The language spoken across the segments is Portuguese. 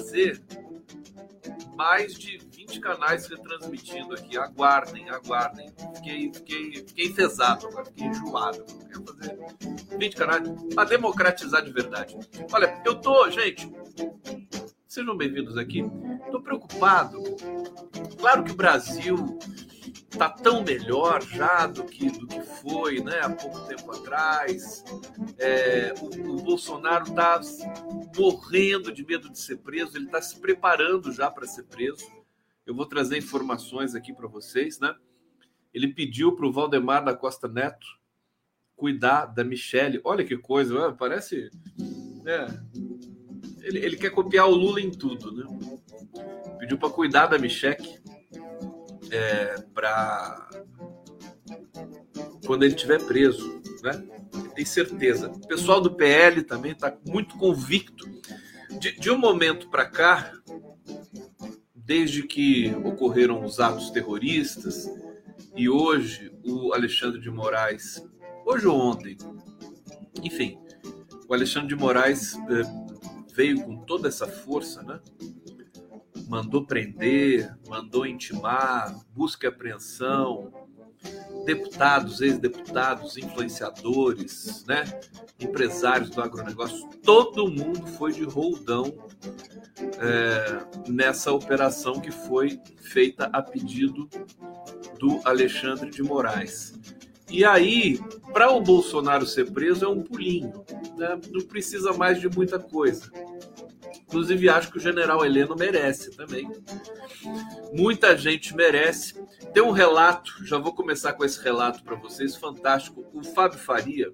trazer mais de 20 canais retransmitindo aqui. Aguardem, aguardem. Fiquei, fiquei, fiquei enfesado agora, fiquei enjoado. Quero fazer 20 canais para democratizar de verdade. Olha, eu tô, gente, Sejam bem-vindos aqui. Estou preocupado. Claro que o Brasil está tão melhor já do que, do que foi né, há pouco tempo atrás. É, o, o, Bolsonaro está morrendo de medo de ser preso, ele está se preparando já para ser preso. Eu vou trazer informações aqui para vocês. Né? Ele pediu para o Valdemar da Costa Neto cuidar da Michelle. Olha que coisa, parece. É, ele, ele quer copiar o Lula em tudo, né? Pediu para cuidar da Micheque é, para quando ele estiver preso, né? Tem certeza. O pessoal do PL também está muito convicto. De, de um momento para cá, desde que ocorreram os atos terroristas e hoje o Alexandre de Moraes, hoje ou ontem, enfim, o Alexandre de Moraes é, veio com toda essa força, né? Mandou prender, mandou intimar, busca e apreensão, deputados, ex-deputados, influenciadores, né? empresários do agronegócio, todo mundo foi de roldão é, nessa operação que foi feita a pedido do Alexandre de Moraes. E aí, para o Bolsonaro ser preso, é um pulinho, né? não precisa mais de muita coisa. Inclusive, acho que o general Heleno merece também. Muita gente merece. Tem um relato, já vou começar com esse relato para vocês, fantástico. O Fábio Faria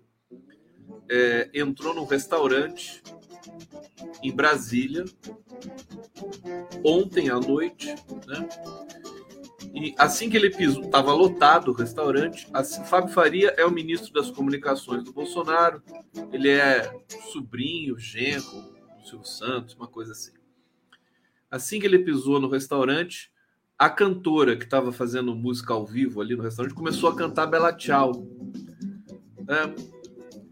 é, entrou num restaurante em Brasília ontem à noite, né? E assim que ele pisou, estava lotado o restaurante. Assim, Fábio Faria é o ministro das comunicações do Bolsonaro. Ele é sobrinho, genro Silvio Santos, uma coisa assim. Assim que ele pisou no restaurante, a cantora que estava fazendo música ao vivo ali no restaurante começou a cantar Bela Tchau. É,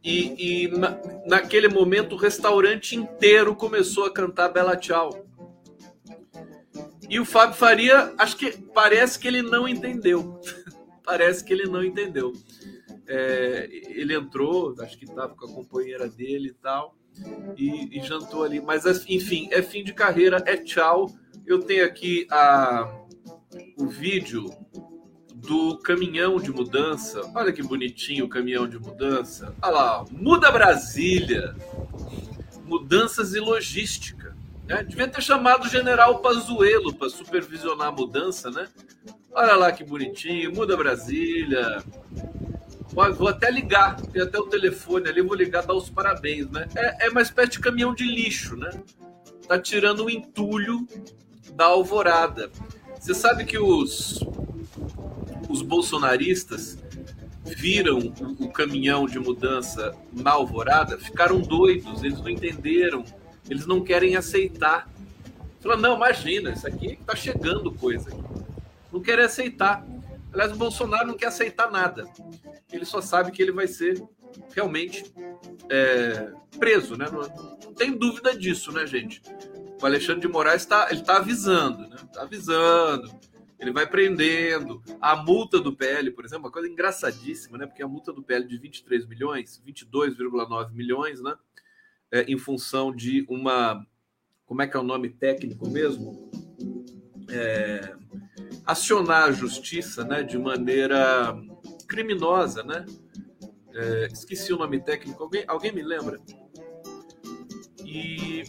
e, e na, naquele momento o restaurante inteiro começou a cantar Bela Tchau. E o Fábio Faria, acho que parece que ele não entendeu. parece que ele não entendeu. É, ele entrou, acho que estava com a companheira dele e tal e, e jantou ali. Mas, enfim, é fim de carreira, é tchau. Eu tenho aqui a, o vídeo do caminhão de mudança. Olha que bonitinho o caminhão de mudança. Olha lá, Muda Brasília. Mudanças e logística. Né? Devia ter chamado o general Pazuello para supervisionar a mudança, né? Olha lá que bonitinho, Muda Brasília. Vou até ligar, tem até o telefone ali, vou ligar, dar os parabéns, né? É, é uma espécie de caminhão de lixo, né? Tá tirando o entulho da alvorada. Você sabe que os, os bolsonaristas viram o, o caminhão de mudança na alvorada, ficaram doidos, eles não entenderam, eles não querem aceitar. Falaram, não, imagina, isso aqui tá chegando coisa. Não querem aceitar. Aliás, o Bolsonaro não quer aceitar nada. Ele só sabe que ele vai ser realmente é, preso, né? Não, não, tem dúvida disso, né, gente? O Alexandre de Moraes está ele tá avisando, né? Está avisando. Ele vai prendendo. A multa do PL, por exemplo, uma coisa engraçadíssima, né? Porque a multa do PL de 23 milhões, 22,9 milhões, né? É, em função de uma. Como é que é o nome técnico mesmo? É, acionar a justiça né, de maneira criminosa, né? É, esqueci o nome técnico, alguém, alguém me lembra? E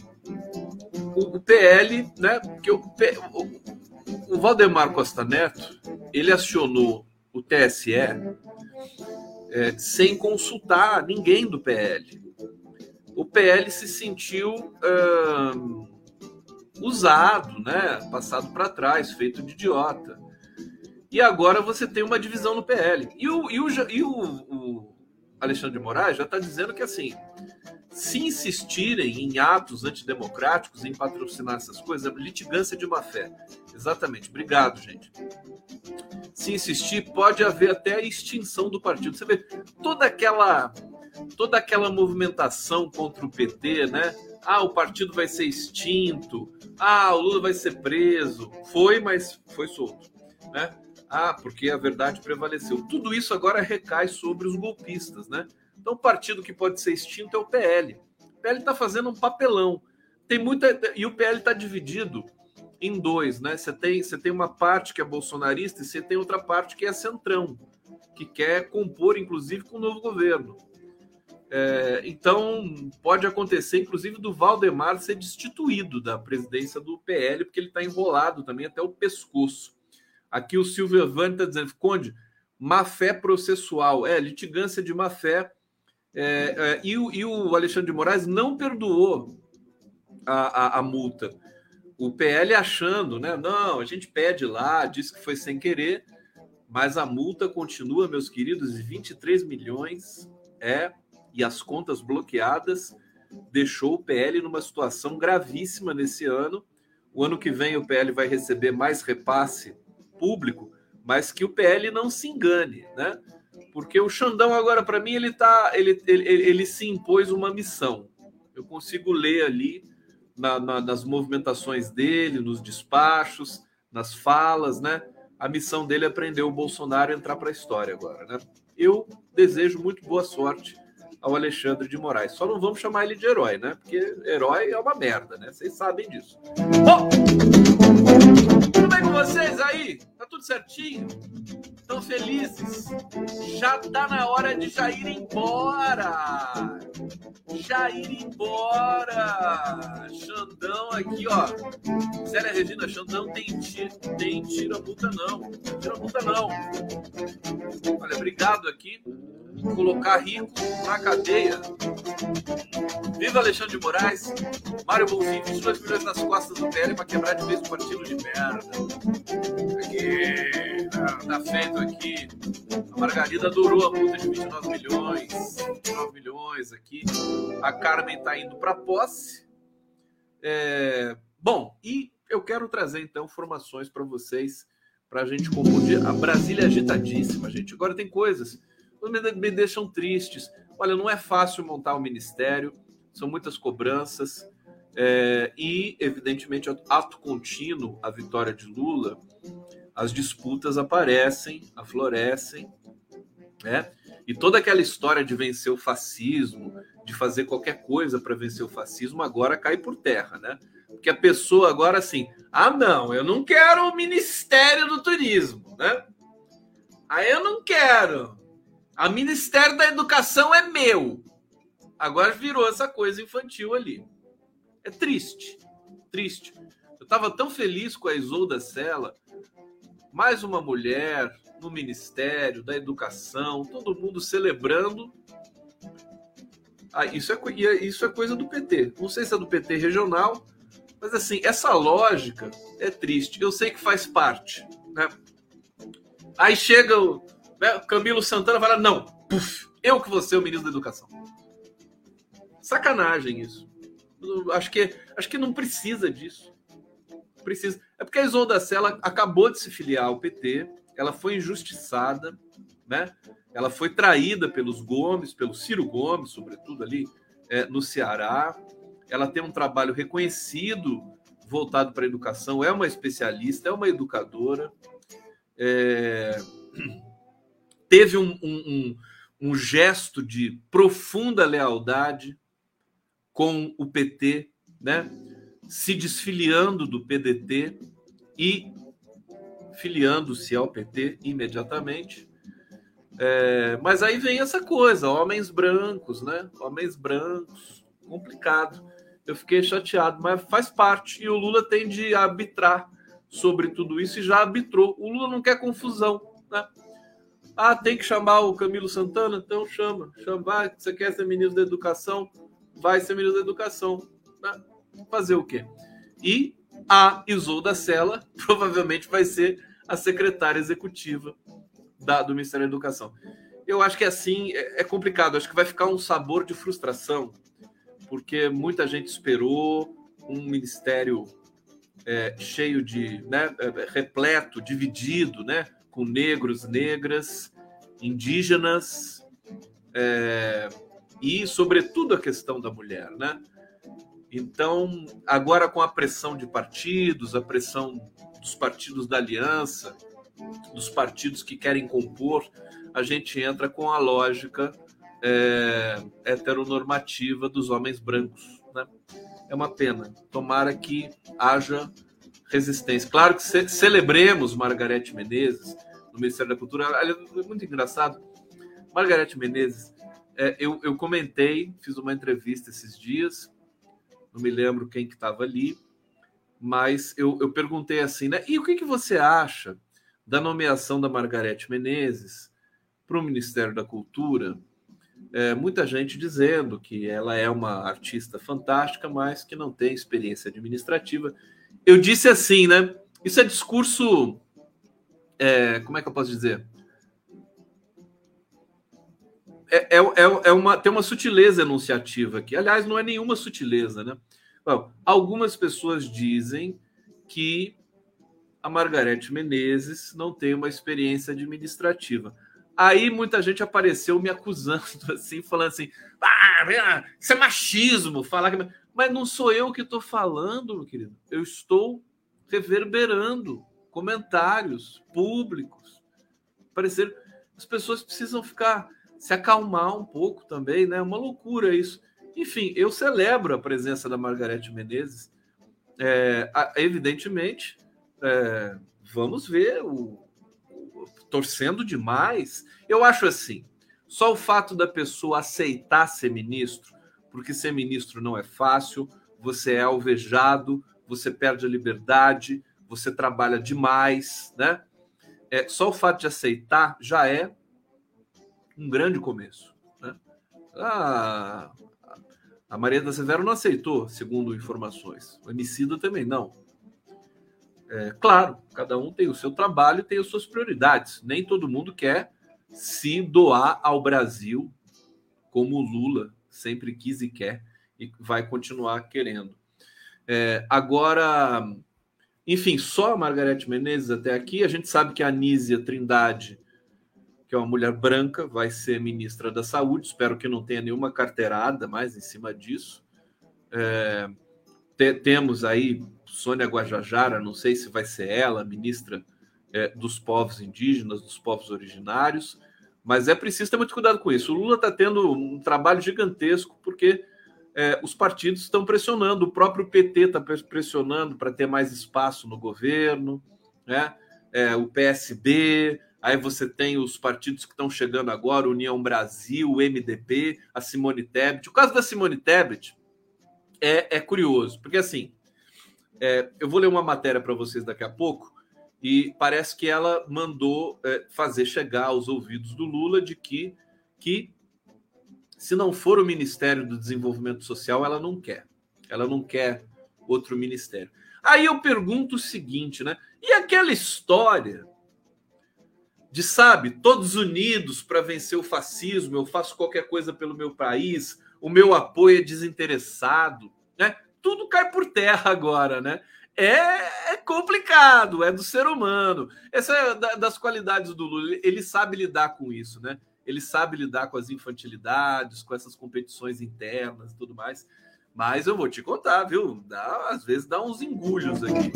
o, o PL, né? Porque o, o, o, Valdemar Costa Neto ele acionou o TSE é, sem consultar ninguém do PL. o PL se sentiu uh, usado, né? Passado para trás, feito de idiota. E agora você tem uma divisão no PL. E o, e o, e o, o Alexandre de Moraes já está dizendo que assim, se insistirem em atos antidemocráticos, em patrocinar essas coisas, é litigância de má fé. Exatamente. Obrigado, gente. Se insistir, pode haver até a extinção do partido. Você vê toda aquela toda aquela movimentação contra o PT, né? Ah, o partido vai ser extinto. Ah, o Lula vai ser preso. Foi, mas foi solto, né? Ah, porque a verdade prevaleceu. Tudo isso agora recai sobre os golpistas, né? Então, o partido que pode ser extinto é o PL. O PL está fazendo um papelão. Tem muita e o PL está dividido em dois, né? Você tem, você tem uma parte que é bolsonarista e você tem outra parte que é centrão, que quer compor, inclusive, com o novo governo. É, então, pode acontecer, inclusive, do Valdemar ser destituído da presidência do PL, porque ele está enrolado também até o pescoço. Aqui o Silvio Evani está dizendo, Conde, má fé processual. É, litigância de má fé. É, é, e, o, e, o, Alexandre de Moraes não perdoou a, a, a, multa. O PL achando, né? Não, a gente pede lá, diz que foi sem querer, mas a multa continua, meus queridos, 23 milhões é e as contas bloqueadas deixou o PL numa situação gravíssima nesse ano. O ano que vem o PL vai receber mais repasse público, mas que o PL não se engane, né? Porque o Xandão agora para mim ele tá ele, ele, ele se impôs uma missão. Eu consigo ler ali na, na, nas movimentações dele, nos despachos, nas falas, né? A missão dele é prender o Bolsonaro e entrar para a história agora, né? Eu desejo muito boa sorte ao Alexandre de Moraes. Só não vamos chamar ele de herói, né? Porque herói é uma merda, né? Vocês sabem disso. Bom, tudo bem com vocês aí? Tá tudo certinho? Estão felizes? Já tá na hora de já ir embora. Já ir embora. Xandão aqui, ó. Sério, Regina, Xandão tem, tem tira multa não. Tira multa não. Olha, obrigado aqui colocar rico na cadeia. Viva Alexandre de Moraes, Mário Bonfim, 22 milhões nas costas do PL para quebrar de vez o partido de merda. Aqui, tá, tá feito aqui. A Margarida adorou a multa de 29 milhões, 29 milhões aqui. A Carmen está indo para posse. É... Bom, e eu quero trazer então informações para vocês para a gente confundir a Brasília é agitadíssima, gente. Agora tem coisas me deixam tristes. Olha, não é fácil montar o um ministério, são muitas cobranças, é, e, evidentemente, ato contínuo, a vitória de Lula, as disputas aparecem, aflorescem, né? E toda aquela história de vencer o fascismo, de fazer qualquer coisa para vencer o fascismo, agora cai por terra, né? Porque a pessoa agora assim, ah, não, eu não quero o Ministério do Turismo, né? Aí eu não quero. A Ministério da Educação é meu. Agora virou essa coisa infantil ali. É triste. Triste. Eu estava tão feliz com a Isolda Sela. Mais uma mulher no Ministério da Educação, todo mundo celebrando. Ah, isso, é, é, isso é coisa do PT. Não sei se é do PT regional, mas assim, essa lógica é triste. Eu sei que faz parte. Né? Aí chega o né? Camilo Santana fala: não, puf, eu que vou ser o ministro da Educação. Sacanagem isso. Acho que, acho que não precisa disso. Precisa. É porque a Isolda Sela acabou de se filiar ao PT, ela foi injustiçada, né? Ela foi traída pelos Gomes, pelo Ciro Gomes, sobretudo ali é, no Ceará. Ela tem um trabalho reconhecido voltado para a educação, é uma especialista, é uma educadora. É teve um, um, um, um gesto de profunda lealdade com o PT, né? se desfiliando do PDT e filiando-se ao PT imediatamente. É, mas aí vem essa coisa, homens brancos, né? Homens brancos, complicado. Eu fiquei chateado, mas faz parte. E o Lula tem de arbitrar sobre tudo isso e já arbitrou. O Lula não quer confusão, né? Ah, tem que chamar o Camilo Santana? Então chama. Chama. Você quer ser ministro da Educação? vai ser ministra da Educação. Né? Fazer o quê? E a Isolda Sela provavelmente vai ser a secretária executiva da, do Ministério da Educação. Eu acho que assim é, é complicado, acho que vai ficar um sabor de frustração, porque muita gente esperou um ministério é, cheio de, né, é, repleto, dividido, né, com negros, negras, indígenas é, e, sobretudo, a questão da mulher, né? Então, agora com a pressão de partidos, a pressão dos partidos da aliança, dos partidos que querem compor, a gente entra com a lógica é, heteronormativa dos homens brancos. Né? É uma pena. Tomara que haja resistência. Claro que ce celebremos Margarete Menezes no Ministério da Cultura. É muito engraçado. Margarete Menezes, é, eu, eu comentei, fiz uma entrevista esses dias, não me lembro quem que estava ali, mas eu, eu perguntei assim, né? E o que, que você acha da nomeação da Margarete Menezes para o Ministério da Cultura? É, muita gente dizendo que ela é uma artista fantástica, mas que não tem experiência administrativa. Eu disse assim, né? Isso é discurso. É, como é que eu posso dizer? É, é, é, é uma, tem uma sutileza enunciativa aqui. Aliás, não é nenhuma sutileza, né? Bom, algumas pessoas dizem que a Margarete Menezes não tem uma experiência administrativa. Aí muita gente apareceu me acusando, assim, falando assim: ah, isso é machismo, falar que. Mas não sou eu que estou falando, meu querido. Eu estou reverberando comentários públicos. Parecer. As pessoas precisam ficar se acalmar um pouco também, né? É uma loucura isso. Enfim, eu celebro a presença da Margarete Menezes. É, evidentemente, é, vamos ver o, o, torcendo demais. Eu acho assim: só o fato da pessoa aceitar ser ministro, porque ser ministro não é fácil, você é alvejado, você perde a liberdade, você trabalha demais, né? É, só o fato de aceitar já é um grande começo. Né? Ah, a Maria da Severo não aceitou, segundo informações. O Emicida também não. É, claro, cada um tem o seu trabalho e tem as suas prioridades. Nem todo mundo quer se doar ao Brasil como o Lula sempre quis e quer e vai continuar querendo. É, agora, enfim, só a Margarete Menezes até aqui. A gente sabe que a Anísia Trindade que é uma mulher branca, vai ser ministra da Saúde. Espero que não tenha nenhuma carteirada mais em cima disso. É, te, temos aí Sônia Guajajara, não sei se vai ser ela, ministra é, dos povos indígenas, dos povos originários, mas é preciso ter muito cuidado com isso. O Lula está tendo um trabalho gigantesco, porque é, os partidos estão pressionando, o próprio PT está pressionando para ter mais espaço no governo, né? É, o PSB, Aí você tem os partidos que estão chegando agora, União Brasil, MDB, a Simone Tebet. O caso da Simone Tebet é, é curioso, porque assim, é, eu vou ler uma matéria para vocês daqui a pouco, e parece que ela mandou é, fazer chegar aos ouvidos do Lula de que, que se não for o Ministério do Desenvolvimento Social, ela não quer. Ela não quer outro ministério. Aí eu pergunto o seguinte, né? E aquela história de sabe, todos unidos para vencer o fascismo, eu faço qualquer coisa pelo meu país, o meu apoio é desinteressado, né? Tudo cai por terra agora, né? É, é complicado, é do ser humano. Essa é das qualidades do Lula, ele sabe lidar com isso, né? Ele sabe lidar com as infantilidades, com essas competições internas e tudo mais. Mas eu vou te contar, viu? Dá, às vezes dá uns engulhos aqui.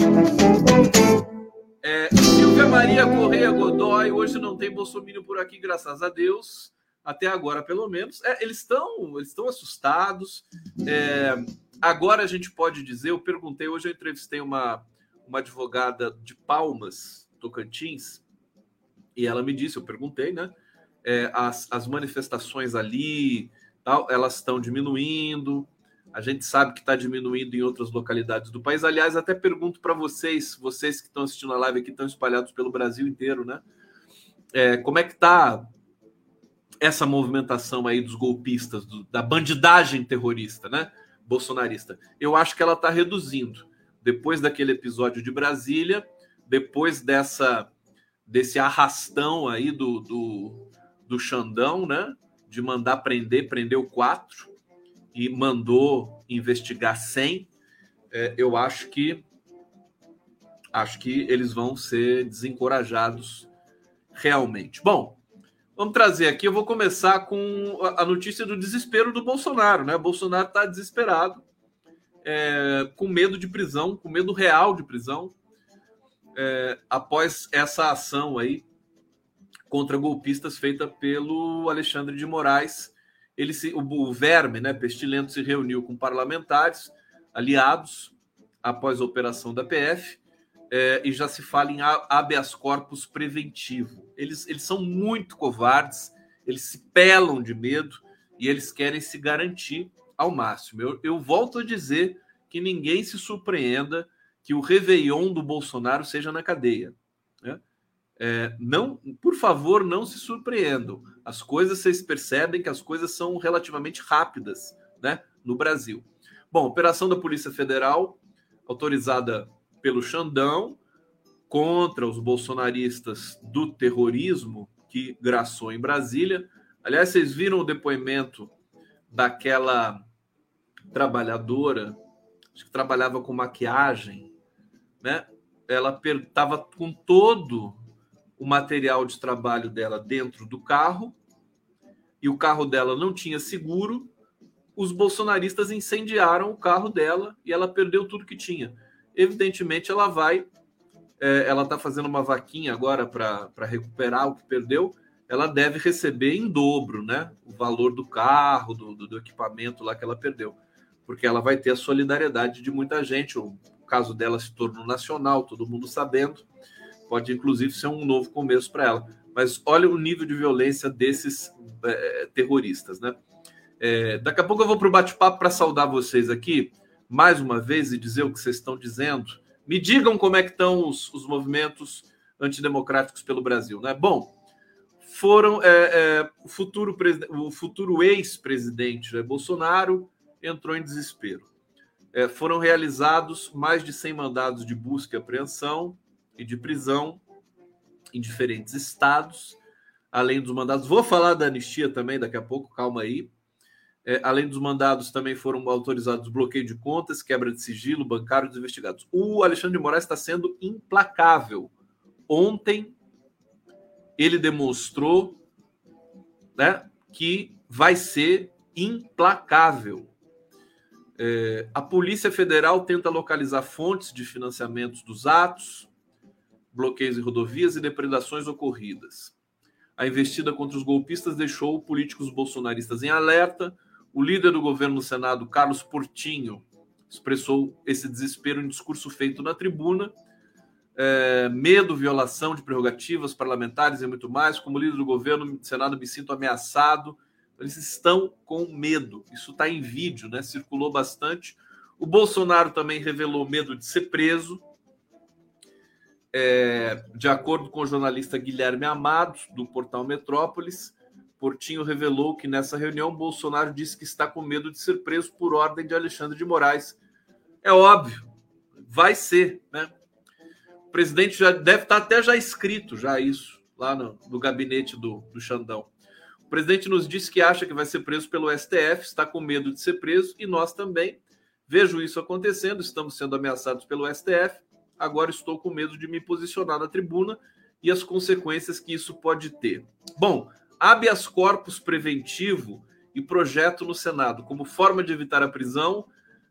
É, Silvia Maria Correia Godoy, hoje não tem Bolsonaro por aqui, graças a Deus, até agora pelo menos. É, eles estão eles estão assustados. É, agora a gente pode dizer, eu perguntei, hoje eu entrevistei uma, uma advogada de Palmas, Tocantins, e ela me disse, eu perguntei, né? É, as, as manifestações ali, tal, elas estão diminuindo, a gente sabe que está diminuindo em outras localidades do país. Aliás, até pergunto para vocês, vocês que estão assistindo a live aqui, estão espalhados pelo Brasil inteiro, né? É, como é que está essa movimentação aí dos golpistas, do, da bandidagem terrorista, né? Bolsonarista. Eu acho que ela está reduzindo. Depois daquele episódio de Brasília, depois dessa desse arrastão aí do, do, do Xandão, né? De mandar prender, prendeu quatro e mandou investigar 100. É, eu acho que acho que eles vão ser desencorajados realmente. Bom, vamos trazer aqui. Eu vou começar com a notícia do desespero do Bolsonaro, né? O Bolsonaro está desesperado, é, com medo de prisão, com medo real de prisão, é, após essa ação aí contra golpistas feita pelo Alexandre de Moraes. Ele se, o, o verme, né, pestilento, se reuniu com parlamentares aliados após a operação da PF é, e já se fala em habeas corpus preventivo. Eles, eles são muito covardes, eles se pelam de medo e eles querem se garantir ao máximo. Eu, eu volto a dizer que ninguém se surpreenda que o Réveillon do Bolsonaro seja na cadeia. É, não, por favor, não se surpreendam. As coisas, vocês percebem que as coisas são relativamente rápidas né, no Brasil. Bom, operação da Polícia Federal, autorizada pelo Xandão contra os bolsonaristas do terrorismo que graçou em Brasília. Aliás, vocês viram o depoimento daquela trabalhadora, acho que trabalhava com maquiagem, né? Ela estava com todo o material de trabalho dela dentro do carro e o carro dela não tinha seguro. Os bolsonaristas incendiaram o carro dela e ela perdeu tudo que tinha evidentemente ela vai, é, ela está fazendo uma vaquinha agora para recuperar o que perdeu, ela deve receber em dobro, né? O valor do carro, do, do, do, equipamento lá que ela perdeu, porque ela vai ter a solidariedade de muita gente. O caso dela se tornou nacional, todo mundo sabendo, pode inclusive ser um novo começo para ela. Mas olha o nível de violência desses é, terroristas, né? É, daqui a pouco eu vou para o bate-papo para saudar vocês aqui mais uma vez e dizer o que vocês estão dizendo. Me digam como é que estão os, os movimentos antidemocráticos pelo Brasil, né? Bom, foram é, é, o futuro, o futuro ex-presidente né, Bolsonaro entrou em desespero. É, foram realizados mais de 100 mandados de busca e apreensão e de prisão em diferentes estados, além dos mandados. Vou falar da anistia também daqui a pouco, calma aí. É, além dos mandados, também foram autorizados bloqueio de contas, quebra de sigilo bancário dos investigados. O Alexandre de Moraes está sendo implacável. Ontem, ele demonstrou né, que vai ser implacável. É, a Polícia Federal tenta localizar fontes de financiamentos dos atos, bloqueios em rodovias e depredações ocorridas. A investida contra os golpistas deixou políticos bolsonaristas em alerta o líder do governo no Senado, Carlos Portinho, expressou esse desespero em discurso feito na tribuna. É, medo, violação de prerrogativas parlamentares e muito mais. Como líder do governo no Senado, me sinto ameaçado. Eles estão com medo. Isso está em vídeo, né? Circulou bastante. O Bolsonaro também revelou medo de ser preso. É, de acordo com o jornalista Guilherme Amado, do portal Metrópolis, Portinho revelou que nessa reunião Bolsonaro disse que está com medo de ser preso por ordem de Alexandre de Moraes. É óbvio, vai ser, né? O presidente já deve estar até já escrito já isso lá no, no gabinete do, do Xandão. O presidente nos disse que acha que vai ser preso pelo STF, está com medo de ser preso e nós também. Vejo isso acontecendo, estamos sendo ameaçados pelo STF. Agora estou com medo de me posicionar na tribuna e as consequências que isso pode ter. Bom, habeas corpus preventivo e projeto no Senado. Como forma de evitar a prisão,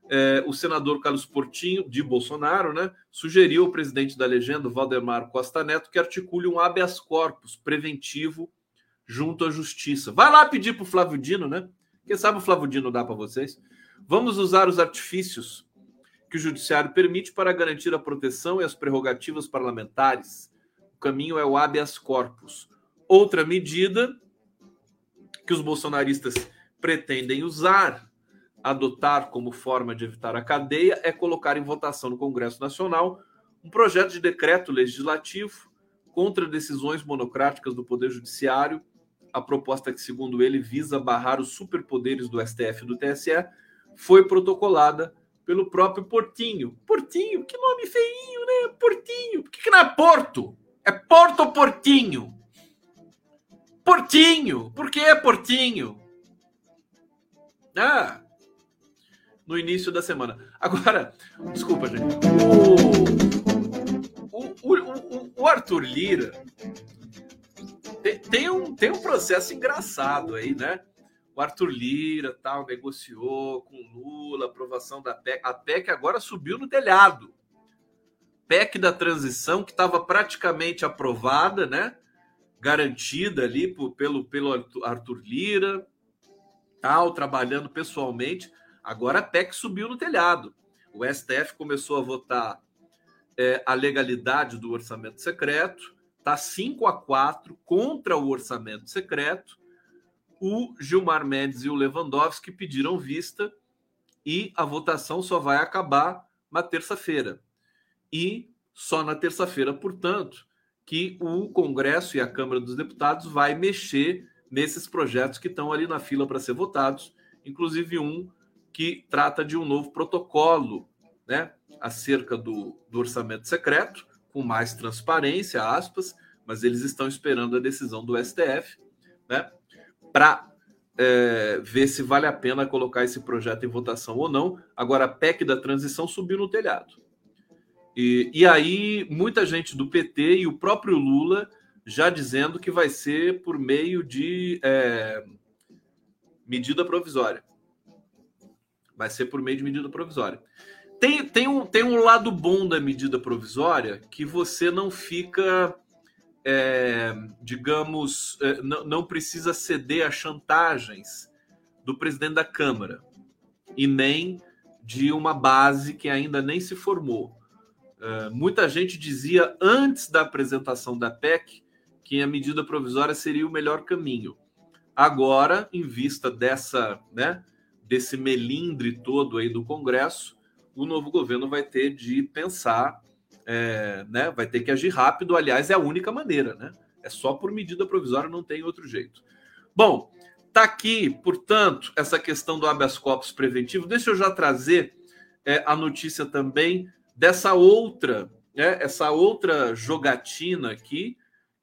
é, o senador Carlos Portinho, de Bolsonaro, né, sugeriu ao presidente da legenda, Valdemar Costa Neto, que articule um habeas corpus preventivo junto à justiça. Vai lá pedir para o Flávio Dino, né? Quem sabe o Flávio Dino dá para vocês? Vamos usar os artifícios que o judiciário permite para garantir a proteção e as prerrogativas parlamentares. O caminho é o habeas corpus Outra medida que os bolsonaristas pretendem usar, adotar como forma de evitar a cadeia, é colocar em votação no Congresso Nacional um projeto de decreto legislativo contra decisões monocráticas do Poder Judiciário a proposta que, segundo ele, visa barrar os superpoderes do STF e do TSE, foi protocolada pelo próprio Portinho. Portinho, que nome feinho, né? Portinho. Por que, que não é Porto? É Porto ou Portinho? Portinho. Por que é Portinho? Ah, no início da semana. Agora, desculpa, gente. O, o, o, o Arthur Lira tem, tem, um, tem um processo engraçado aí, né? Arthur Lira tal negociou com Lula, aprovação da PEC. A PEC agora subiu no telhado. PEC da transição, que estava praticamente aprovada, né? Garantida ali por, pelo, pelo Arthur Lira, tal, trabalhando pessoalmente. Agora a PEC subiu no telhado. O STF começou a votar é, a legalidade do orçamento secreto, está 5 a 4 contra o orçamento secreto o Gilmar Mendes e o Lewandowski pediram vista e a votação só vai acabar na terça-feira. E só na terça-feira, portanto, que o Congresso e a Câmara dos Deputados vai mexer nesses projetos que estão ali na fila para ser votados, inclusive um que trata de um novo protocolo, né, acerca do, do orçamento secreto, com mais transparência, aspas, mas eles estão esperando a decisão do STF, né? Para é, ver se vale a pena colocar esse projeto em votação ou não. Agora, a PEC da transição subiu no telhado. E, e aí, muita gente do PT e o próprio Lula já dizendo que vai ser por meio de é, medida provisória. Vai ser por meio de medida provisória. Tem, tem, um, tem um lado bom da medida provisória que você não fica é, digamos, é, não, não precisa ceder a chantagens do presidente da Câmara e nem de uma base que ainda nem se formou. É, muita gente dizia antes da apresentação da PEC que a medida provisória seria o melhor caminho. Agora, em vista dessa, né, desse melindre todo aí do Congresso, o novo governo vai ter de pensar é, né, vai ter que agir rápido. Aliás, é a única maneira, né? É só por medida provisória, não tem outro jeito. Bom, tá aqui, portanto, essa questão do habeas corpus preventivo. Deixa eu já trazer é, a notícia também dessa outra, né, essa outra jogatina aqui,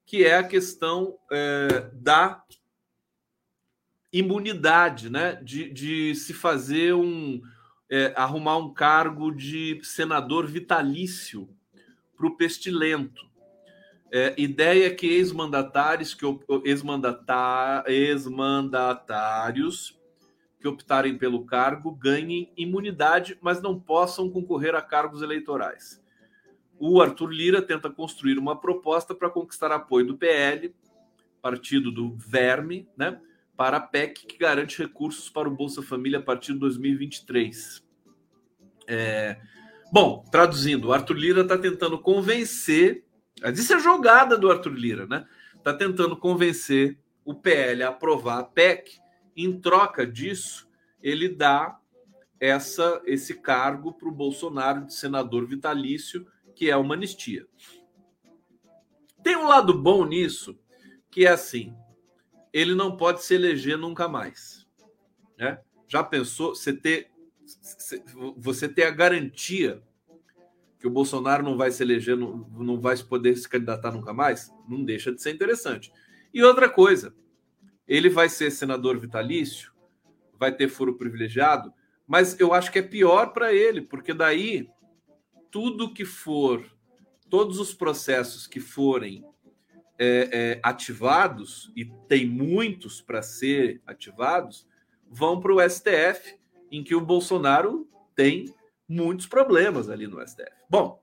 que é a questão é, da imunidade, né? De, de se fazer um. É, arrumar um cargo de senador vitalício para o pestilento. É, ideia que ex-mandatários que ex-mandatários que optarem pelo cargo ganhem imunidade, mas não possam concorrer a cargos eleitorais. O Arthur Lira tenta construir uma proposta para conquistar apoio do PL, partido do Verme, né, para a PEC que garante recursos para o Bolsa Família a partir de 2023. É, Bom, traduzindo, o Arthur Lira está tentando convencer. Isso é jogada do Arthur Lira, né? Está tentando convencer o PL a aprovar a PEC. Em troca disso, ele dá essa esse cargo para o Bolsonaro de senador vitalício, que é uma anistia. Tem um lado bom nisso, que é assim: ele não pode se eleger nunca mais. Né? Já pensou você ter você ter a garantia que o Bolsonaro não vai se eleger, não, não vai poder se candidatar nunca mais, não deixa de ser interessante. E outra coisa, ele vai ser senador vitalício, vai ter foro privilegiado, mas eu acho que é pior para ele, porque daí tudo que for, todos os processos que forem é, é, ativados, e tem muitos para ser ativados, vão para o STF em que o Bolsonaro tem muitos problemas ali no STF. Bom,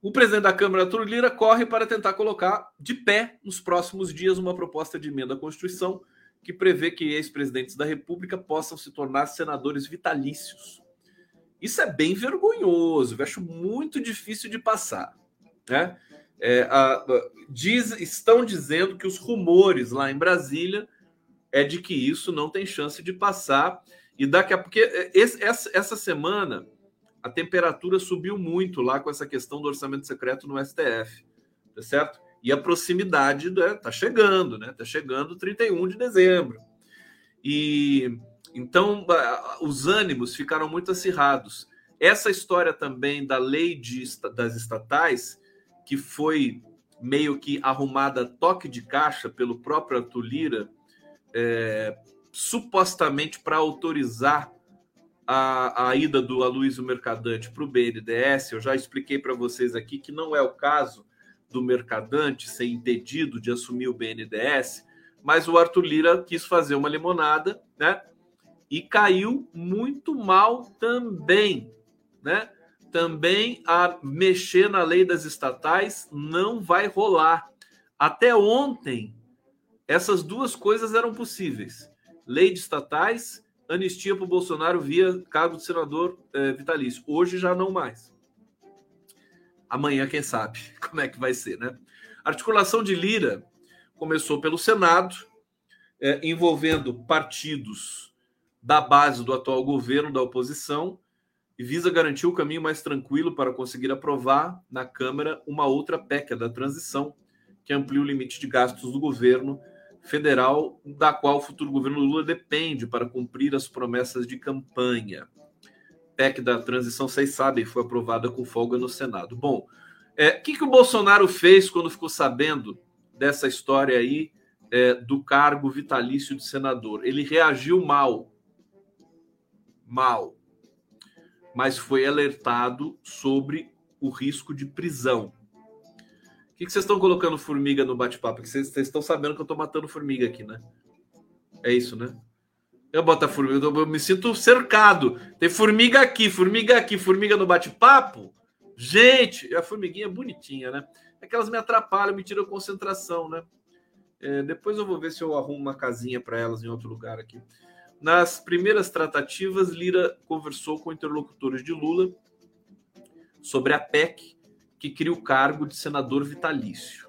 o presidente da Câmara, Arthur Lira, corre para tentar colocar de pé nos próximos dias uma proposta de emenda à Constituição que prevê que ex-presidentes da República possam se tornar senadores vitalícios. Isso é bem vergonhoso, eu acho muito difícil de passar. Né? É, a, a, diz, estão dizendo que os rumores lá em Brasília é de que isso não tem chance de passar e daqui a porque é, essa, essa semana a temperatura subiu muito lá com essa questão do orçamento secreto no STF, tá certo? E a proximidade né, tá chegando, né? Está chegando 31 de dezembro. E então os ânimos ficaram muito acirrados. Essa história também da lei de, das estatais, que foi meio que arrumada toque de caixa pelo próprio Arthur Lira, é, supostamente para autorizar a, a, ida do Aloysio Mercadante para o BNDES. Eu já expliquei para vocês aqui que não é o caso do Mercadante ser impedido de assumir o BNDES, mas o Arthur Lira quis fazer uma limonada, né? E caiu muito mal também, né? Também a mexer na lei das estatais não vai rolar. Até ontem, essas duas coisas eram possíveis: lei de estatais, anistia para o Bolsonaro via cargo de senador eh, vitalício. Hoje já não mais. Amanhã, quem sabe, como é que vai ser, né? Articulação de Lira começou pelo Senado, eh, envolvendo partidos da base do atual governo, da oposição, e visa garantir o caminho mais tranquilo para conseguir aprovar na Câmara uma outra PEC da transição, que amplia o limite de gastos do governo federal, da qual o futuro governo Lula depende para cumprir as promessas de campanha. PEC da transição, vocês sabem, foi aprovada com folga no Senado. Bom, é, o que, que o Bolsonaro fez quando ficou sabendo dessa história aí é, do cargo vitalício de senador? Ele reagiu mal. Mal mas foi alertado sobre o risco de prisão. O que, vocês estão colocando formiga no bate-papo? Vocês, estão sabendo que eu estou matando formiga aqui, né? É isso, né? Eu boto a formiga, eu me sinto cercado. Tem formiga aqui, formiga aqui, formiga no bate-papo. Gente, a formiguinha é bonitinha, né? É que elas me atrapalham, me tiram concentração, né? É, depois eu vou ver se eu arrumo uma casinha para elas em outro lugar aqui. Nas primeiras tratativas, Lira conversou com interlocutores de Lula sobre a PEC que cria o cargo de senador vitalício.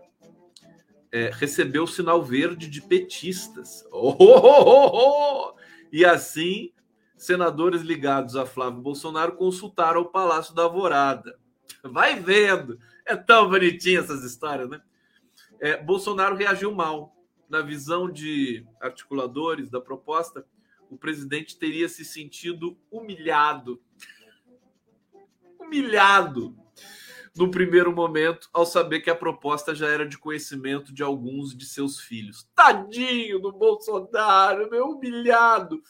É, recebeu o sinal verde de petistas. Oh, oh, oh, oh, e assim, senadores ligados a Flávio Bolsonaro consultaram o Palácio da Alvorada. Vai vendo. É tão bonitinha essas histórias, né? É, Bolsonaro reagiu mal. Na visão de articuladores da proposta, o presidente teria se sentido humilhado. Humilhado no primeiro momento, ao saber que a proposta já era de conhecimento de alguns de seus filhos. Tadinho do Bolsonaro, meu humilhado.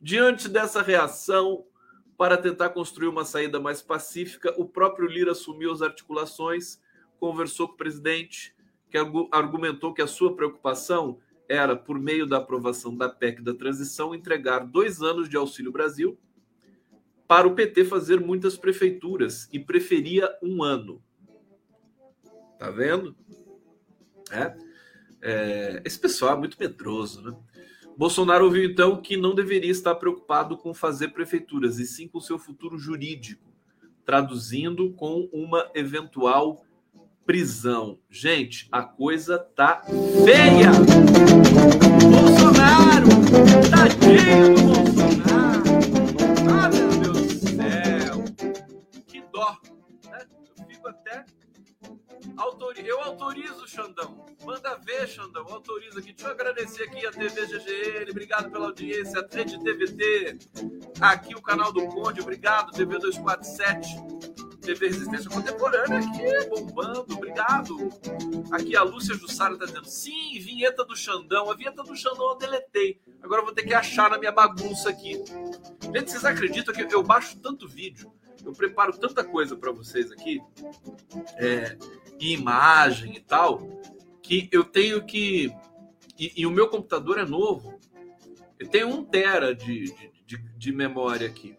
Diante dessa reação, para tentar construir uma saída mais pacífica, o próprio Lira assumiu as articulações, conversou com o presidente, que argumentou que a sua preocupação era, por meio da aprovação da PEC da transição, entregar dois anos de Auxílio Brasil para o PT fazer muitas prefeituras e preferia um ano. Tá vendo? É. é esse pessoal é muito medroso, né? Bolsonaro ouviu então que não deveria estar preocupado com fazer prefeituras, e sim com seu futuro jurídico, traduzindo com uma eventual prisão. Gente, a coisa tá feia. Bolsonaro, tadinho do Bolsonaro. Até eu autorizo, Xandão. Manda ver, Xandão. Eu autorizo aqui. Deixa eu agradecer aqui a TV GGL. Obrigado pela audiência. A Rede TVT. Aqui o canal do Conde. Obrigado, TV 247. TV Resistência Contemporânea aqui, bombando, obrigado. Aqui a Lúcia Jussara está dizendo, sim, vinheta do Xandão. A vinheta do Xandão eu deletei. Agora eu vou ter que achar na minha bagunça aqui. Gente, vocês acreditam que eu baixo tanto vídeo, eu preparo tanta coisa para vocês aqui, é, imagem e tal, que eu tenho que... E, e o meu computador é novo. Eu tenho um tera de, de, de, de memória aqui.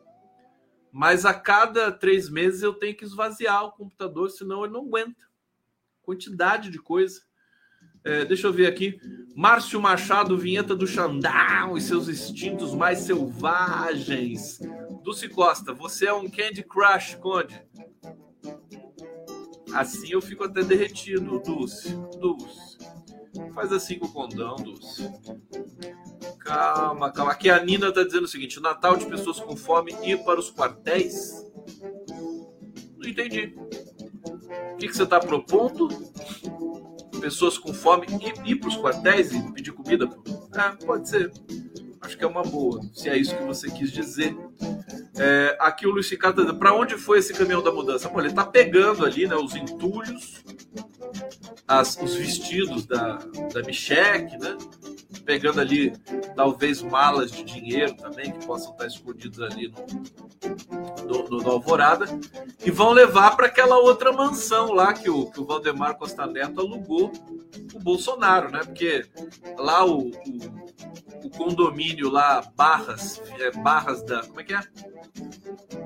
Mas a cada três meses eu tenho que esvaziar o computador, senão ele não aguenta. Quantidade de coisa. É, deixa eu ver aqui. Márcio Machado, vinheta do Xandão e seus instintos mais selvagens. Dulce Costa, você é um Candy Crush, Conde. Assim eu fico até derretido, Dulce. Dulce. Faz assim com o condão, Dulce. Calma, calma. Aqui a Nina está dizendo o seguinte: Natal de pessoas com fome ir para os quartéis? Não entendi. O que, que você está propondo? pessoas com fome ir, ir para os quartéis e pedir comida? É, pode ser. Acho que é uma boa, se é isso que você quis dizer. É, aqui o Luiz Ricardo dizendo, para onde foi esse caminhão da mudança? Pô, ele está pegando ali né, os entulhos, as, os vestidos da, da Micheque, né? pegando ali talvez malas de dinheiro também que possam estar escondidas ali no, no, no Alvorada e vão levar para aquela outra mansão lá que o, que o Valdemar Costa Neto alugou o Bolsonaro, né? Porque lá o, o, o condomínio lá Barras, é, Barras da como é que é?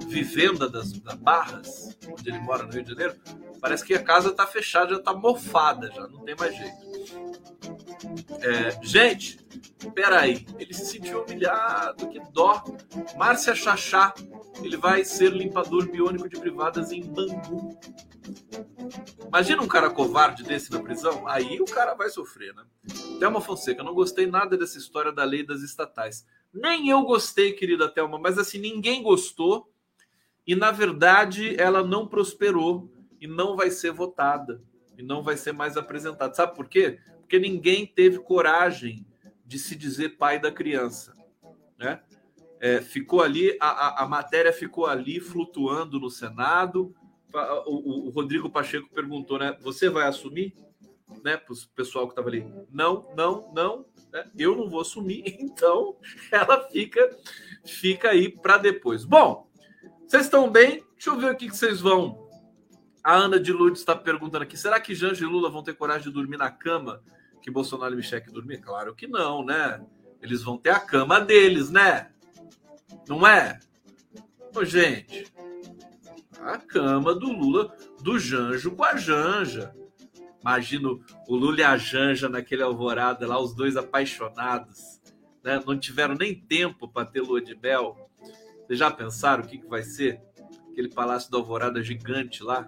Vivenda das da Barras, onde ele mora no Rio de Janeiro, parece que a casa está fechada, já está mofada, já não tem mais jeito. É, gente, peraí, ele se sentiu humilhado, que dó. Márcia Chachá, ele vai ser limpador biônico de privadas em Bangu. Imagina um cara covarde desse na prisão, aí o cara vai sofrer, né? Thelma Fonseca, não gostei nada dessa história da lei das estatais. Nem eu gostei, querida Thelma, mas assim, ninguém gostou e na verdade ela não prosperou e não vai ser votada e não vai ser mais apresentada. Sabe por quê? porque ninguém teve coragem de se dizer pai da criança, né? É, ficou ali, a, a, a, matéria ficou ali flutuando no Senado. O, o, Rodrigo Pacheco perguntou, né? Você vai assumir? Né, para o pessoal que estava ali. Não, não, não. Né? Eu não vou assumir. Então, ela fica, fica aí para depois. Bom, vocês estão bem? Deixa eu ver o que vocês vão. A Ana de Lourdes está perguntando aqui: será que Janja e Lula vão ter coragem de dormir na cama que Bolsonaro e Michel dormir? Claro que não, né? Eles vão ter a cama deles, né? Não é? Ô, gente, a cama do Lula, do Janjo com a Janja. Imagino o Lula e a Janja naquele alvorada lá, os dois apaixonados, né? Não tiveram nem tempo para ter lua de mel. Vocês já pensaram o que, que vai ser? Aquele palácio da alvorada gigante lá.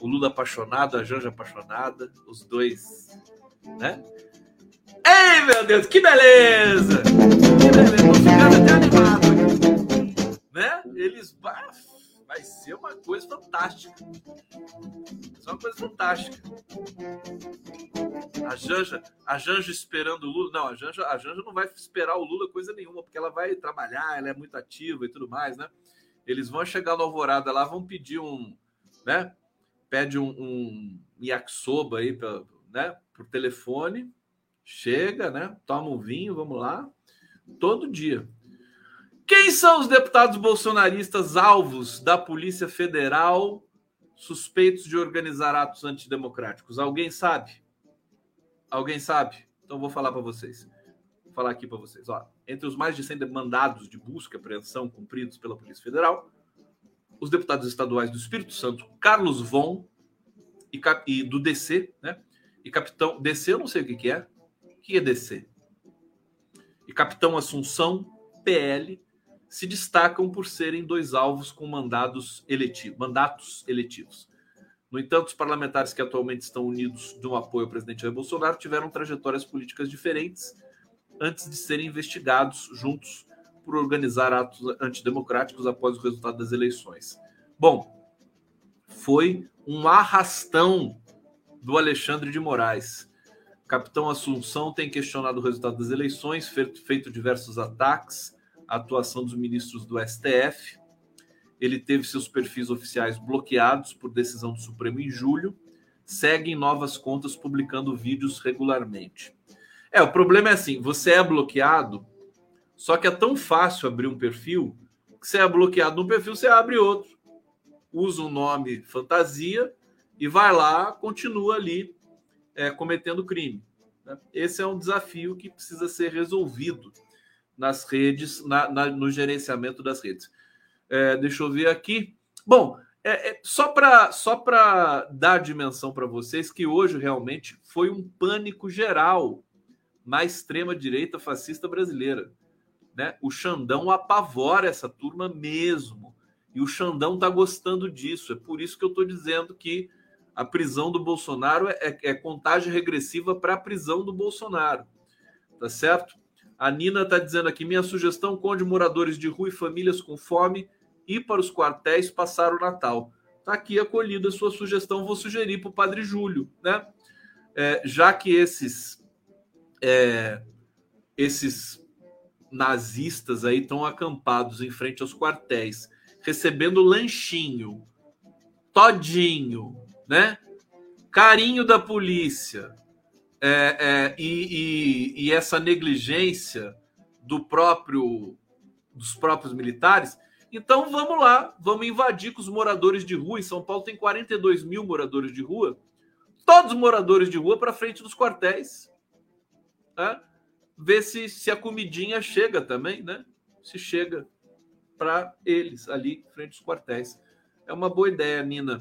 O Lula apaixonado, a Janja apaixonada, os dois né? Ei, meu Deus, que beleza! Que beleza, tô ficando até animado aqui. Né? Eles. Vai ser uma coisa fantástica. Vai ser uma coisa fantástica. A Janja, a Janja esperando o Lula. Não, a Janja, a Janja não vai esperar o Lula coisa nenhuma, porque ela vai trabalhar, ela é muito ativa e tudo mais, né? Eles vão chegar no Alvorada lá, vão pedir um. né? Pede um, um yakisoba aí, pra, né? por telefone, chega, né? Toma um vinho, vamos lá, todo dia. Quem são os deputados bolsonaristas alvos da Polícia Federal suspeitos de organizar atos antidemocráticos? Alguém sabe? Alguém sabe? Então vou falar para vocês. Vou falar aqui para vocês. Ó, entre os mais de 100 mandados de busca e apreensão cumpridos pela Polícia Federal, os deputados estaduais do Espírito Santo, Carlos Von e, e do DC, né? e capitão. DC, eu não sei o que, que é. O que é DC? E capitão Assunção, PL, se destacam por serem dois alvos com mandados eletivos, mandatos eletivos. No entanto, os parlamentares que atualmente estão unidos no apoio ao presidente Jair Bolsonaro tiveram trajetórias políticas diferentes antes de serem investigados juntos por organizar atos antidemocráticos após o resultado das eleições. Bom, foi um arrastão do Alexandre de Moraes. Capitão Assunção tem questionado o resultado das eleições, feito diversos ataques à atuação dos ministros do STF. Ele teve seus perfis oficiais bloqueados por decisão do Supremo em julho. Segue em novas contas publicando vídeos regularmente. É, o problema é assim: você é bloqueado, só que é tão fácil abrir um perfil que você é bloqueado no perfil, você abre outro. Usa um nome fantasia e vai lá, continua ali é, cometendo crime. Né? Esse é um desafio que precisa ser resolvido nas redes, na, na, no gerenciamento das redes. É, deixa eu ver aqui. Bom, é, é só para só dar dimensão para vocês que hoje realmente foi um pânico geral na extrema-direita fascista brasileira. Né? O Xandão apavora essa turma mesmo. E o Xandão está gostando disso. É por isso que eu estou dizendo que a prisão do Bolsonaro é, é, é contagem regressiva para a prisão do Bolsonaro. Tá certo? A Nina está dizendo aqui: minha sugestão conde moradores de rua e famílias com fome ir para os quartéis passar o Natal. Está aqui acolhida a sua sugestão, vou sugerir para o Padre Júlio, né? é, já que esses é, esses nazistas aí estão acampados em frente aos quartéis, recebendo lanchinho, todinho, né? Carinho da polícia é, é, e, e, e essa negligência do próprio dos próprios militares. Então vamos lá, vamos invadir com os moradores de rua. Em São Paulo tem 42 mil moradores de rua. Todos os moradores de rua para frente dos quartéis. Né? Ver se, se a comidinha chega também, né? Se chega para eles ali, frente aos quartéis. É uma boa ideia, Nina.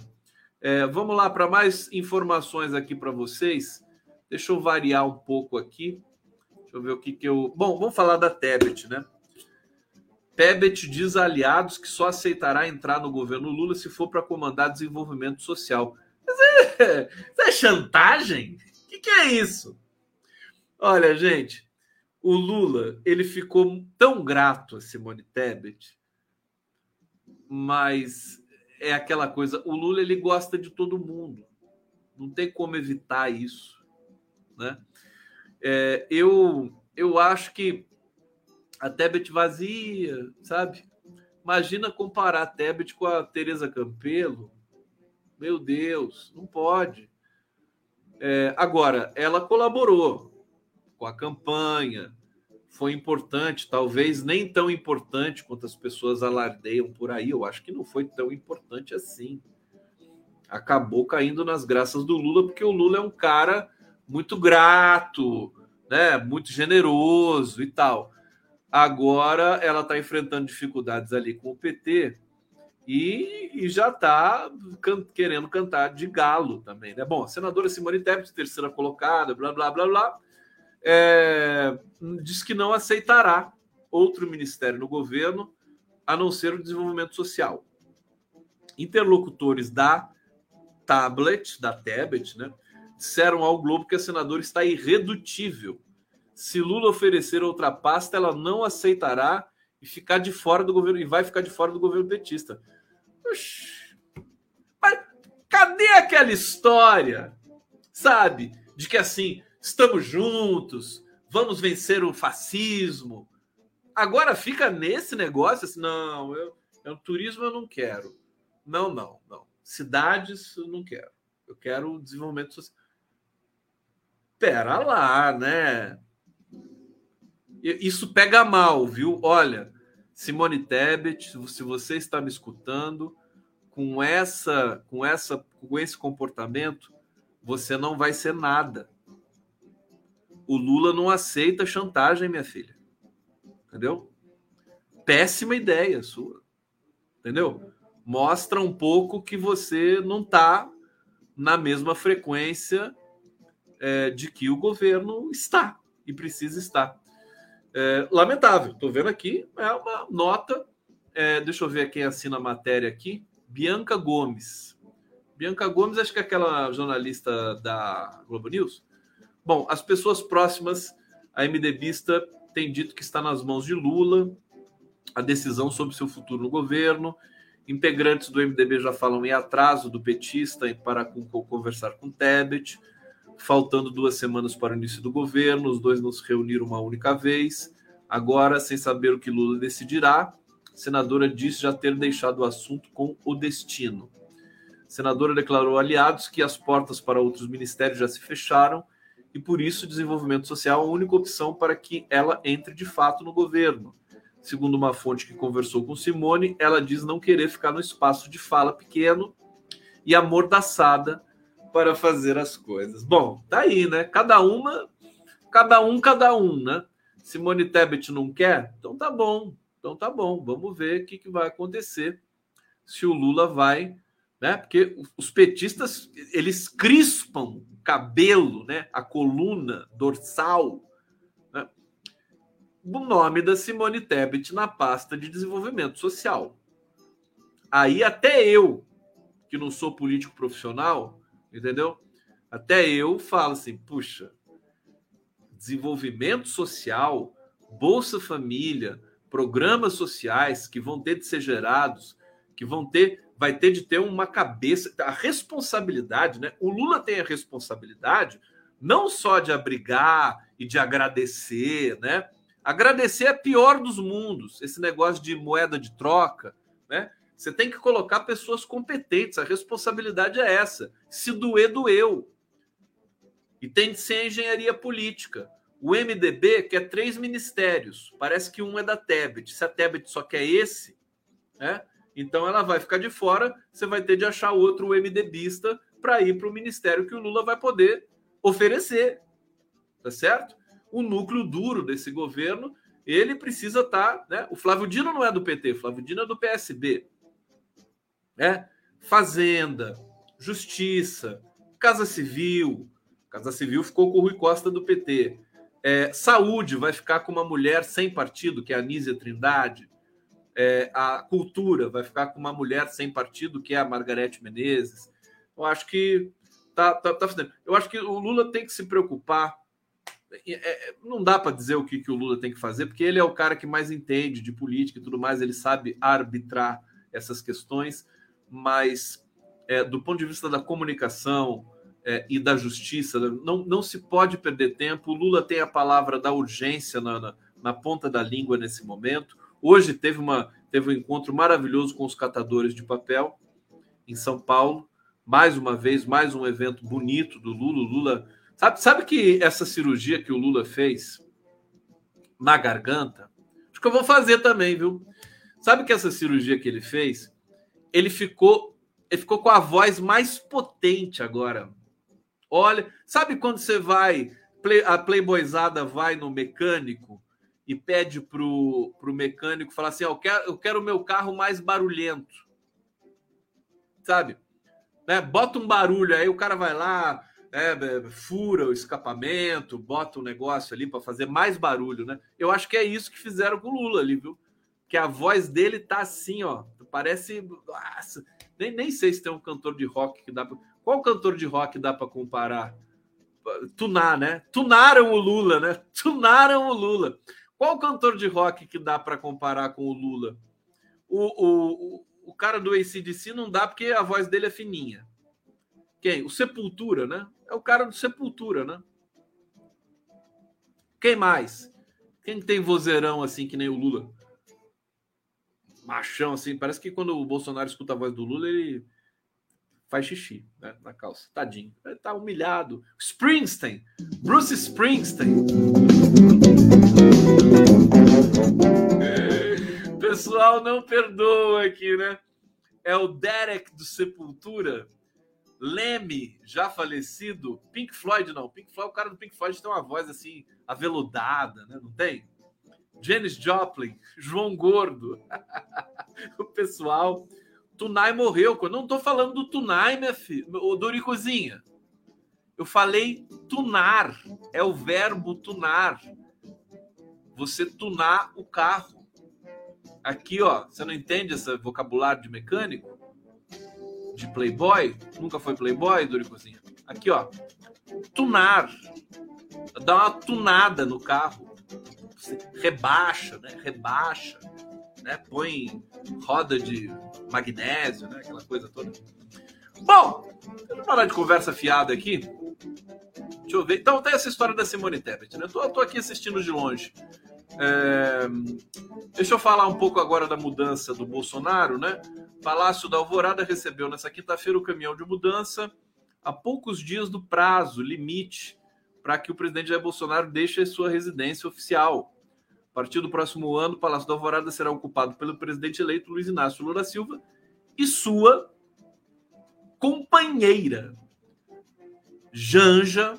É, vamos lá para mais informações aqui para vocês. Deixa eu variar um pouco aqui. Deixa eu ver o que, que eu. Bom, vamos falar da Tebet, né? Tebet diz a aliados que só aceitará entrar no governo Lula se for para comandar desenvolvimento social. Mas é, isso é chantagem? O que, que é isso? Olha, gente, o Lula ele ficou tão grato a Simone Tebet, mas é aquela coisa. O Lula ele gosta de todo mundo, não tem como evitar isso, né? É, eu eu acho que a Tebet vazia, sabe? Imagina comparar a Tebet com a Teresa Campelo. Meu Deus, não pode. É, agora, ela colaborou com a campanha, foi importante, talvez nem tão importante quanto as pessoas alardeiam por aí. Eu acho que não foi tão importante assim. Acabou caindo nas graças do Lula, porque o Lula é um cara muito grato, né, muito generoso e tal. Agora ela está enfrentando dificuldades ali com o PT e, e já está can, querendo cantar de galo também, né? Bom, a senadora Simone Tebet, terceira colocada, blá blá blá blá, é, diz que não aceitará outro ministério no governo a não ser o desenvolvimento social. Interlocutores da Tablet, da Tebet, né, disseram ao Globo que a senadora está irredutível. Se Lula oferecer outra pasta, ela não aceitará e ficar de fora do governo e vai ficar de fora do governo petista. Mas cadê aquela história, sabe, de que assim estamos juntos, vamos vencer o fascismo? Agora fica nesse negócio assim, não, eu, eu turismo eu não quero. Não, não, não. Cidades eu não quero. Eu quero desenvolvimento social. Pera lá, né? Isso pega mal, viu? Olha, Simone Tebet, se você está me escutando, com essa, com essa, com esse comportamento, você não vai ser nada. O Lula não aceita chantagem, minha filha. Entendeu? Péssima ideia sua. Entendeu? Mostra um pouco que você não está na mesma frequência é, de que o governo está e precisa estar. É, lamentável, estou vendo aqui, é uma nota. É, deixa eu ver quem assina a matéria aqui. Bianca Gomes. Bianca Gomes, acho que é aquela jornalista da Globo News. Bom, as pessoas próximas à MDBista têm dito que está nas mãos de Lula a decisão sobre seu futuro no governo. Integrantes do MDB já falam em atraso do petista para conversar com Tebet faltando duas semanas para o início do governo, os dois não se reuniram uma única vez. Agora, sem saber o que Lula decidirá, senadora disse já ter deixado o assunto com o destino. Senadora declarou aliados que as portas para outros ministérios já se fecharam e, por isso, desenvolvimento social é a única opção para que ela entre de fato no governo. Segundo uma fonte que conversou com Simone, ela diz não querer ficar no espaço de fala pequeno e amordaçada para fazer as coisas. Bom, tá aí, né? Cada uma, cada um, cada um, né? Simone Tebet não quer? Então tá bom. Então tá bom. Vamos ver o que, que vai acontecer se o Lula vai, né? Porque os petistas, eles crispam o cabelo, né? A coluna dorsal, né? O nome da Simone Tebet na pasta de desenvolvimento social. Aí até eu, que não sou político profissional, Entendeu? Até eu falo assim, puxa, desenvolvimento social, Bolsa Família, programas sociais que vão ter de ser gerados, que vão ter, vai ter de ter uma cabeça, a responsabilidade, né? O Lula tem a responsabilidade não só de abrigar e de agradecer, né? Agradecer é pior dos mundos, esse negócio de moeda de troca, né? Você tem que colocar pessoas competentes, a responsabilidade é essa. Se doer, doeu. E tem de ser engenharia política. O MDB quer três ministérios. Parece que um é da Tebet. Se a Tebet só quer esse, né? Então ela vai ficar de fora. Você vai ter de achar outro MDBista para ir para o ministério que o Lula vai poder oferecer. Tá certo? O núcleo duro desse governo, ele precisa estar. Tá, né? O Flávio Dino não é do PT, o Flávio Dino é do PSB. Né? Fazenda, Justiça, Casa Civil. Casa Civil ficou com o Rui Costa do PT. É, saúde vai ficar com uma mulher sem partido, que é a Nízia Trindade. É, a cultura vai ficar com uma mulher sem partido, que é a Margarete Menezes. Eu acho que tá, tá, tá fazendo. Eu acho que o Lula tem que se preocupar. É, é não dá para dizer o que, que o Lula tem que fazer, porque ele é o cara que mais entende de política e tudo mais, ele sabe arbitrar essas questões, mas é, do ponto de vista da comunicação, é, e da justiça. Não, não se pode perder tempo. O Lula tem a palavra da urgência na, na, na ponta da língua nesse momento. Hoje teve, uma, teve um encontro maravilhoso com os catadores de papel em São Paulo. Mais uma vez, mais um evento bonito do Lula. Lula sabe, sabe que essa cirurgia que o Lula fez na garganta, acho que eu vou fazer também, viu? Sabe que essa cirurgia que ele fez, ele ficou, ele ficou com a voz mais potente agora Olha, sabe quando você vai, a playboyzada vai no mecânico e pede pro, pro mecânico falar assim: eu quero, eu quero o meu carro mais barulhento. Sabe? Né? Bota um barulho, aí o cara vai lá, é, fura o escapamento, bota um negócio ali para fazer mais barulho, né? Eu acho que é isso que fizeram com o Lula ali, viu? Que a voz dele tá assim, ó. Parece. Nossa, nem, nem sei se tem um cantor de rock que dá pra. Qual cantor de rock dá para comparar? Tunar, né? Tunaram o Lula, né? Tunaram o Lula. Qual cantor de rock que dá para comparar com o Lula? O, o, o cara do ACDC não dá porque a voz dele é fininha. Quem? O Sepultura, né? É o cara do Sepultura, né? Quem mais? Quem tem vozeirão assim que nem o Lula? Machão assim, parece que quando o Bolsonaro escuta a voz do Lula, ele faz xixi né, na calça. Tadinho. Ele tá humilhado. Springsteen. Bruce Springsteen. Pessoal, não perdoa aqui, né? É o Derek do Sepultura. Leme, já falecido. Pink Floyd, não. Pink Floyd, o cara do Pink Floyd tem uma voz assim, aveludada, né? Não tem? Janis Joplin, João Gordo. o pessoal Tunai morreu. Eu não estou falando do Tunai, minha filha, o Doricozinha. Eu falei tunar. É o verbo tunar. Você tunar o carro. Aqui, ó, você não entende esse vocabulário de mecânico? De playboy? Nunca foi playboy, Doricozinha? Aqui, ó. Tunar. Dá uma tunada no carro. Rebaixa, né? Rebaixa né? Põe roda de magnésio, né? Aquela coisa toda. Bom, vamos parar de conversa fiada aqui. Deixa eu ver. Então, tem essa história da Simone Tebet, né? Eu tô, tô aqui assistindo de longe. É... Deixa eu falar um pouco agora da mudança do Bolsonaro, né? Palácio da Alvorada recebeu nessa quinta-feira o caminhão de mudança a poucos dias do prazo limite para que o presidente Jair Bolsonaro deixe sua residência oficial. A partir do próximo ano, o Palácio da Alvorada será ocupado pelo presidente eleito Luiz Inácio Lula Silva e sua companheira, Janja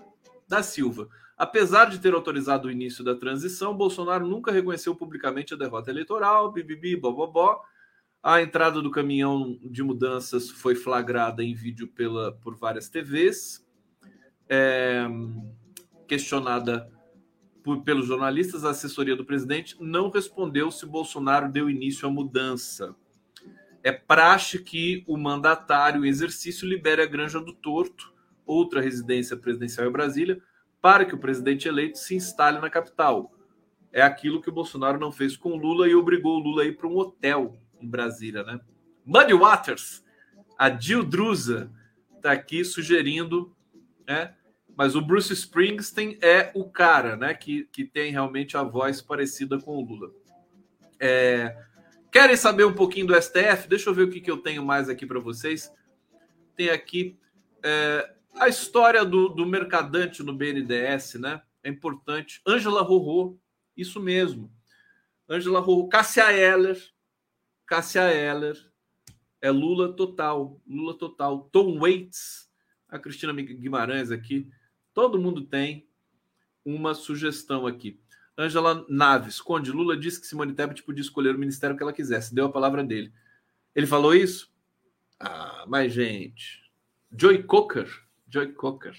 da Silva. Apesar de ter autorizado o início da transição, Bolsonaro nunca reconheceu publicamente a derrota eleitoral, bibibi, bobobó. A entrada do caminhão de mudanças foi flagrada em vídeo pela, por várias TVs. É, questionada pelos jornalistas, a assessoria do presidente não respondeu se Bolsonaro deu início à mudança. É praxe que o mandatário em exercício libere a Granja do Torto, outra residência presidencial em Brasília, para que o presidente eleito se instale na capital. É aquilo que o Bolsonaro não fez com Lula e obrigou o Lula a ir para um hotel em Brasília, né? Muddy Waters, a Dil Drusa, está aqui sugerindo né, Mas o Bruce Springsteen é o cara, né? Que, que tem realmente a voz parecida com o Lula. É, querem saber um pouquinho do STF? Deixa eu ver o que, que eu tenho mais aqui para vocês. Tem aqui é, a história do, do mercadante no BNDES, né? É importante. Ângela Rorô, isso mesmo. Ângela Rorô, Cássia Eller, Cássia Eller, é Lula total, Lula total. Tom Waits, a Cristina Guimarães aqui, todo mundo tem uma sugestão aqui. Ângela Naves, Conde, Lula disse que Simone Tebet podia escolher o ministério que ela quisesse, deu a palavra dele. Ele falou isso? Ah, mas gente, Joy Cocker, Joy Cocker.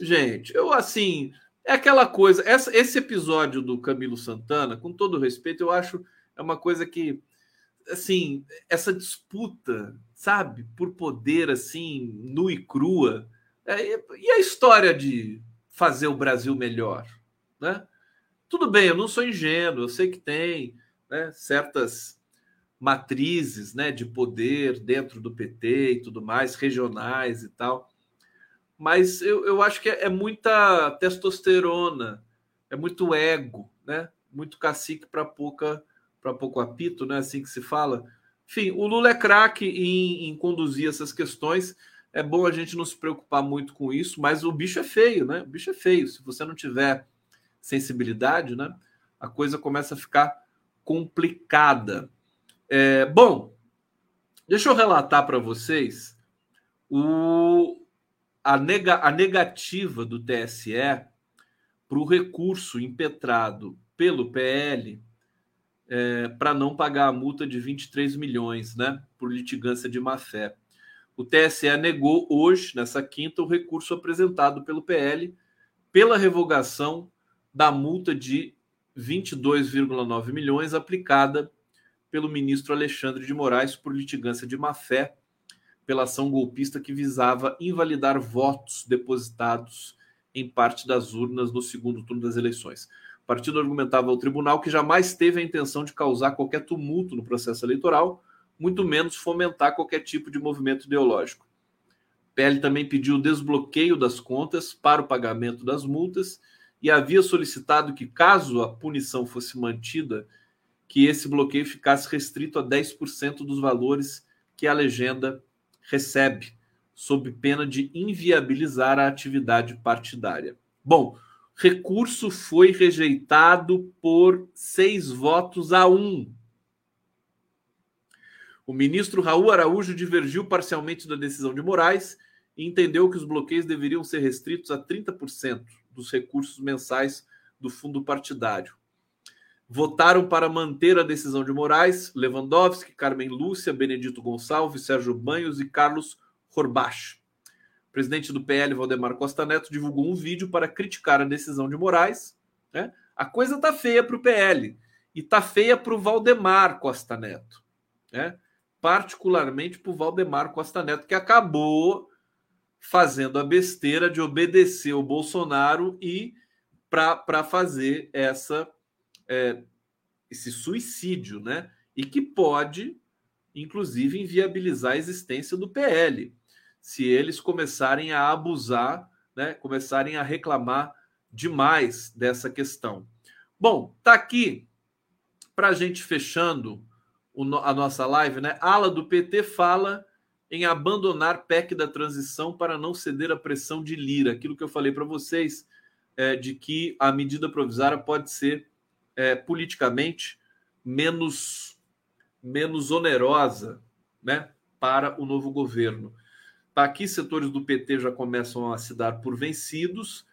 Gente, eu assim, é aquela coisa, essa, esse episódio do Camilo Santana, com todo respeito, eu acho é uma coisa que assim, essa disputa, sabe, por poder assim, nu e crua. É, e a história de fazer o Brasil melhor, né? Tudo bem, eu não sou ingênuo, eu sei que tem né, certas matrizes né, de poder dentro do PT e tudo mais, regionais e tal. Mas eu, eu acho que é, é muita testosterona, é muito ego, né? Muito cacique para pouca para pouco apito, né? Assim que se fala. Enfim, o Lula é craque em, em, conduzir essas questões. É bom a gente não se preocupar muito com isso, mas o bicho é feio, né? O bicho é feio. Se você não tiver sensibilidade, né? A coisa começa a ficar complicada. É, bom, deixa eu relatar para vocês o, a, nega, a negativa do TSE para o recurso impetrado pelo PL é, para não pagar a multa de 23 milhões, né, por litigância de má-fé. O TSE negou hoje, nessa quinta, o recurso apresentado pelo PL pela revogação da multa de 22,9 milhões aplicada pelo ministro Alexandre de Moraes por litigância de má-fé pela ação golpista que visava invalidar votos depositados em parte das urnas no segundo turno das eleições. O partido argumentava ao tribunal que jamais teve a intenção de causar qualquer tumulto no processo eleitoral, muito menos fomentar qualquer tipo de movimento ideológico. PL também pediu desbloqueio das contas para o pagamento das multas e havia solicitado que, caso a punição fosse mantida, que esse bloqueio ficasse restrito a 10% dos valores que a legenda recebe, sob pena de inviabilizar a atividade partidária. Bom, recurso foi rejeitado por seis votos a um. O ministro Raul Araújo divergiu parcialmente da decisão de Moraes e entendeu que os bloqueios deveriam ser restritos a 30% dos recursos mensais do fundo partidário. Votaram para manter a decisão de Moraes Lewandowski, Carmen Lúcia, Benedito Gonçalves, Sérgio Banhos e Carlos Horbach presidente do PL, Valdemar Costa Neto, divulgou um vídeo para criticar a decisão de Moraes. Né? A coisa tá feia para o PL e tá feia para o Valdemar Costa Neto, né? Particularmente para o Valdemar Costa Neto, que acabou fazendo a besteira de obedecer o Bolsonaro e para fazer essa é, esse suicídio, né? E que pode, inclusive, inviabilizar a existência do PL se eles começarem a abusar, né, começarem a reclamar demais dessa questão. Bom, tá aqui para a gente fechando a nossa live, né? Ala do PT fala em abandonar PEC da transição para não ceder à pressão de Lira. Aquilo que eu falei para vocês é, de que a medida provisória pode ser é, politicamente menos menos onerosa, né, para o novo governo. Aqui, setores do PT já começam a se dar por vencidos,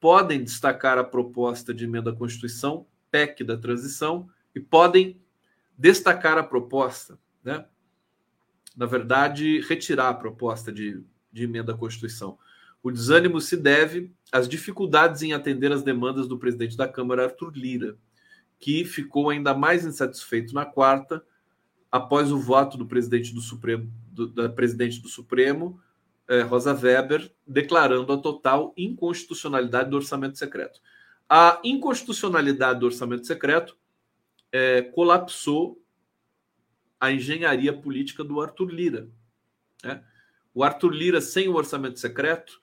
podem destacar a proposta de emenda à Constituição, PEC da transição, e podem destacar a proposta, né? Na verdade, retirar a proposta de, de emenda à Constituição. O desânimo se deve às dificuldades em atender às demandas do presidente da Câmara, Arthur Lira, que ficou ainda mais insatisfeito na quarta, após o voto do presidente do Supremo, do, da presidente do Supremo, é, Rosa Weber declarando a total inconstitucionalidade do orçamento secreto. A inconstitucionalidade do orçamento secreto é, colapsou a engenharia política do Arthur Lira. Né? O Arthur Lira, sem o orçamento secreto,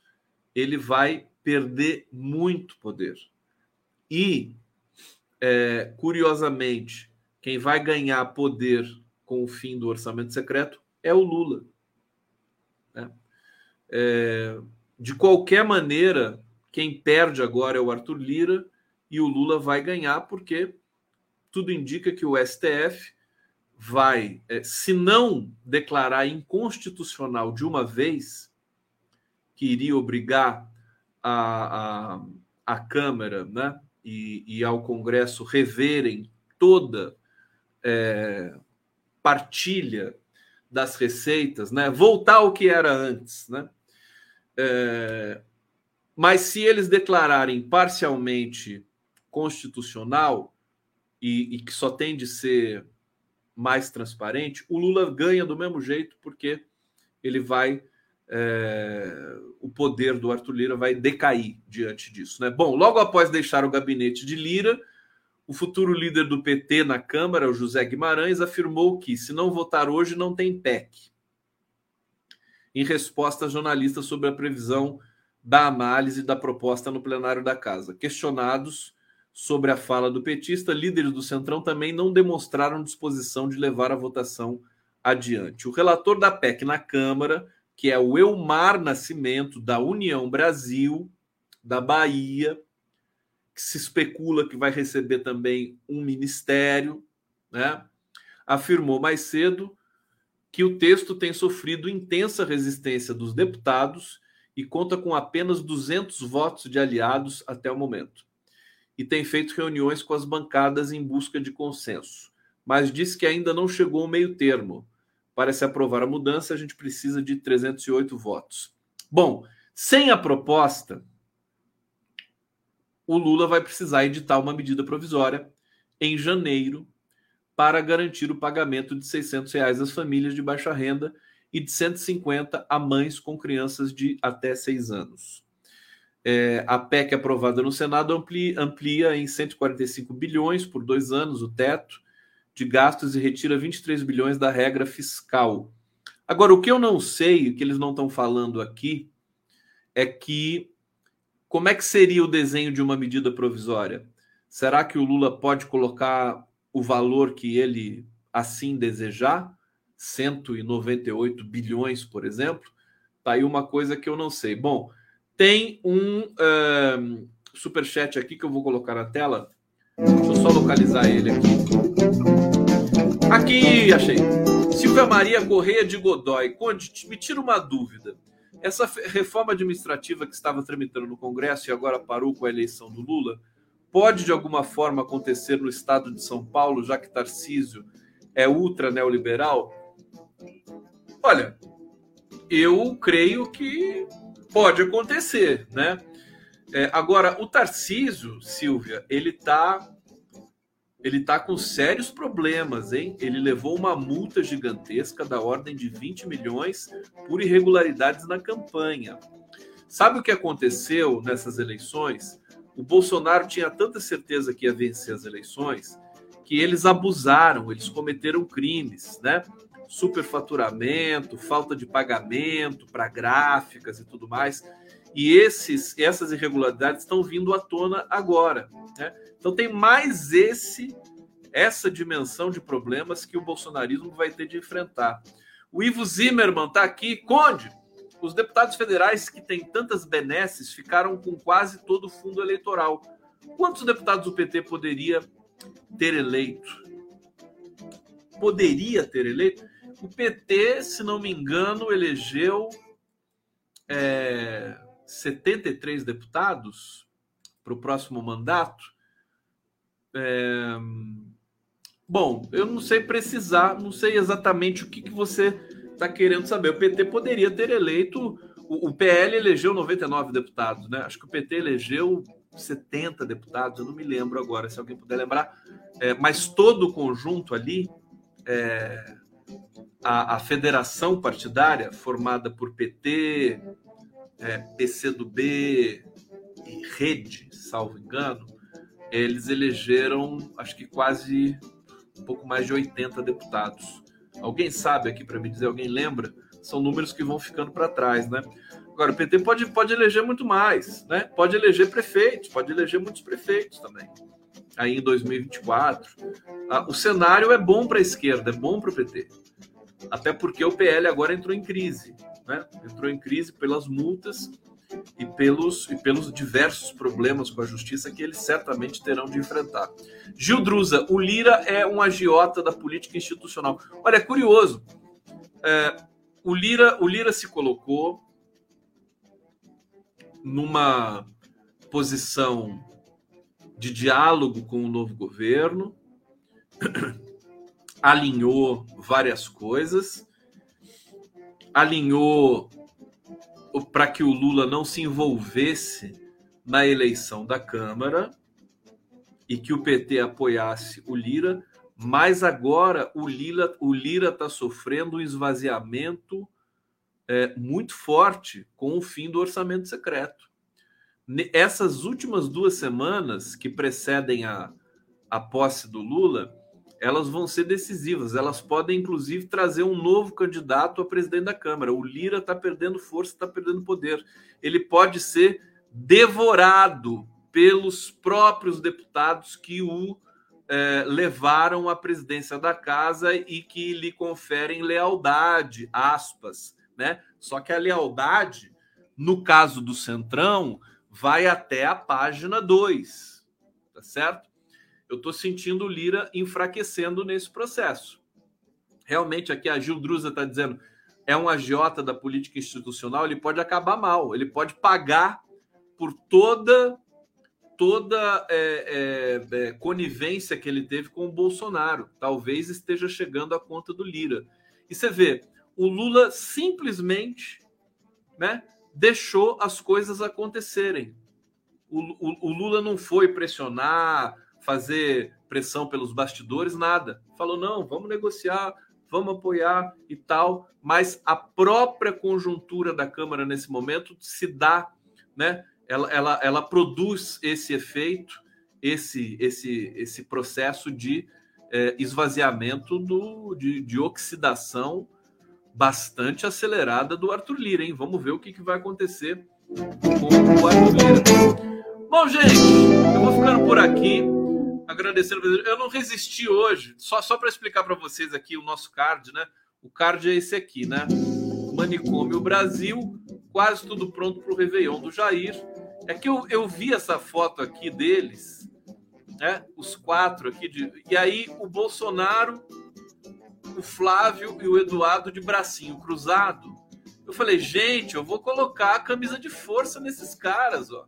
ele vai perder muito poder. E, é, curiosamente, quem vai ganhar poder com o fim do orçamento secreto é o Lula. Né? É, de qualquer maneira, quem perde agora é o Arthur Lira e o Lula vai ganhar, porque tudo indica que o STF vai, é, se não declarar inconstitucional de uma vez, que iria obrigar a, a, a Câmara né, e, e ao Congresso reverem toda é, partilha das receitas, né? Voltar ao que era antes, né? É, mas se eles declararem parcialmente constitucional e, e, que só tem de ser mais transparente, o Lula ganha do mesmo jeito porque ele vai é, o poder do Arthur Lira vai decair diante disso, né? Bom, logo após deixar o gabinete de Lira, o futuro líder do PT na Câmara, o José Guimarães, afirmou que, se não votar hoje, não tem PEC. Em resposta a jornalistas sobre a previsão da análise da proposta no plenário da Casa. Questionados sobre a fala do petista, líderes do Centrão também não demonstraram disposição de levar a votação adiante. O relator da PEC na Câmara, que é o Elmar Nascimento, da União Brasil, da Bahia, que se especula que vai receber também um ministério, né? afirmou mais cedo que o texto tem sofrido intensa resistência dos deputados e conta com apenas 200 votos de aliados até o momento. E tem feito reuniões com as bancadas em busca de consenso, mas disse que ainda não chegou ao meio termo. Para se aprovar a mudança, a gente precisa de 308 votos. Bom, sem a proposta, o Lula vai precisar editar uma medida provisória em janeiro para garantir o pagamento de 600 reais às famílias de baixa renda e de 150 a mães com crianças de até 6 anos. É, a PEC aprovada no Senado amplia, amplia em 145 bilhões por dois anos o teto de gastos e retira 23 bilhões da regra fiscal. Agora, o que eu não sei, o que eles não estão falando aqui, é que como é que seria o desenho de uma medida provisória? Será que o Lula pode colocar o valor que ele assim desejar? 198 bilhões, por exemplo? Tá aí uma coisa que eu não sei. Bom, tem um uh, superchat aqui que eu vou colocar na tela. Deixa eu só localizar ele aqui. Aqui, achei. Silvia Maria Correia de Godoy. Conde, me tira uma dúvida. Essa reforma administrativa que estava tramitando no Congresso e agora parou com a eleição do Lula, pode de alguma forma acontecer no estado de São Paulo, já que Tarcísio é ultra neoliberal? Olha, eu creio que pode acontecer, né? É, agora, o Tarcísio, Silvia, ele está ele está com sérios problemas, hein? Ele levou uma multa gigantesca da ordem de 20 milhões por irregularidades na campanha. Sabe o que aconteceu nessas eleições? O Bolsonaro tinha tanta certeza que ia vencer as eleições que eles abusaram, eles cometeram crimes, né? Superfaturamento, falta de pagamento para gráficas e tudo mais. E esses, essas irregularidades estão vindo à tona agora. Né? Então tem mais esse essa dimensão de problemas que o bolsonarismo vai ter de enfrentar. O Ivo Zimmermann está aqui. Conde, os deputados federais que têm tantas benesses ficaram com quase todo o fundo eleitoral. Quantos deputados do PT poderia ter eleito? Poderia ter eleito? O PT, se não me engano, elegeu é, 73 deputados para o próximo mandato. É... Bom, eu não sei precisar, não sei exatamente o que, que você está querendo saber. O PT poderia ter eleito. O, o PL elegeu 99 deputados, né? Acho que o PT elegeu 70 deputados, eu não me lembro agora, se alguém puder lembrar. É, mas todo o conjunto ali, é, a, a federação partidária, formada por PT, é, PCdoB e Rede, salvo engano, eles elegeram, acho que quase um pouco mais de 80 deputados. Alguém sabe aqui para me dizer? Alguém lembra? São números que vão ficando para trás, né? Agora, o PT pode, pode eleger muito mais, né? Pode eleger prefeitos, pode eleger muitos prefeitos também. Aí em 2024. Ah, o cenário é bom para a esquerda, é bom para o PT. Até porque o PL agora entrou em crise, né? Entrou em crise pelas multas e pelos, e pelos diversos problemas com a justiça que eles certamente terão de enfrentar. Gil Drusa, o Lira é um agiota da política institucional. Olha, é curioso. É, o, Lira, o Lira se colocou numa posição de diálogo com o novo governo, alinhou várias coisas, alinhou para que o Lula não se envolvesse na eleição da Câmara e que o PT apoiasse o Lira, mas agora o Lira o Lira está sofrendo um esvaziamento é, muito forte com o fim do orçamento secreto. Essas últimas duas semanas que precedem a, a posse do Lula, elas vão ser decisivas. Elas podem, inclusive, trazer um novo candidato a presidente da Câmara. O Lira está perdendo força, está perdendo poder. Ele pode ser devorado pelos próprios deputados que o é, levaram à presidência da casa e que lhe conferem lealdade, aspas, né? Só que a lealdade, no caso do Centrão, vai até a página 2, tá certo? Eu estou sentindo o Lira enfraquecendo nesse processo. Realmente, aqui a Gil Drusa está dizendo é um agiota da política institucional, ele pode acabar mal, ele pode pagar por toda toda é, é, é, conivência que ele teve com o Bolsonaro. Talvez esteja chegando à conta do Lira. E você vê, o Lula simplesmente né, deixou as coisas acontecerem. O, o, o Lula não foi pressionar, fazer pressão pelos bastidores, nada. Falou: não, vamos negociar, vamos apoiar e tal. Mas a própria conjuntura da Câmara nesse momento se dá, né? Ela, ela, ela produz esse efeito, esse, esse, esse processo de é, esvaziamento do, de, de oxidação bastante acelerada do Arthur Lira, hein? Vamos ver o que, que vai acontecer com o Arthur Lira. Bom, gente, eu vou ficando por aqui agradecendo. Eu não resisti hoje, só, só para explicar para vocês aqui o nosso card, né? O card é esse aqui, né? Manicômio Brasil, quase tudo pronto para o Réveillon do Jair. É que eu, eu vi essa foto aqui deles, né? Os quatro aqui, de, e aí o Bolsonaro, o Flávio e o Eduardo de bracinho cruzado. Eu falei, gente, eu vou colocar a camisa de força nesses caras, ó.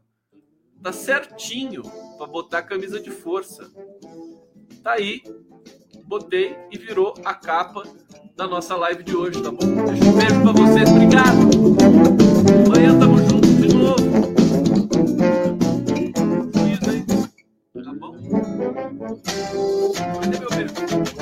Tá certinho para botar a camisa de força. Tá aí, botei e virou a capa da nossa live de hoje, tá bom? Um beijo pra vocês, obrigado! Amanhã tamo junto de novo! Tá bom? Cadê meu beijo?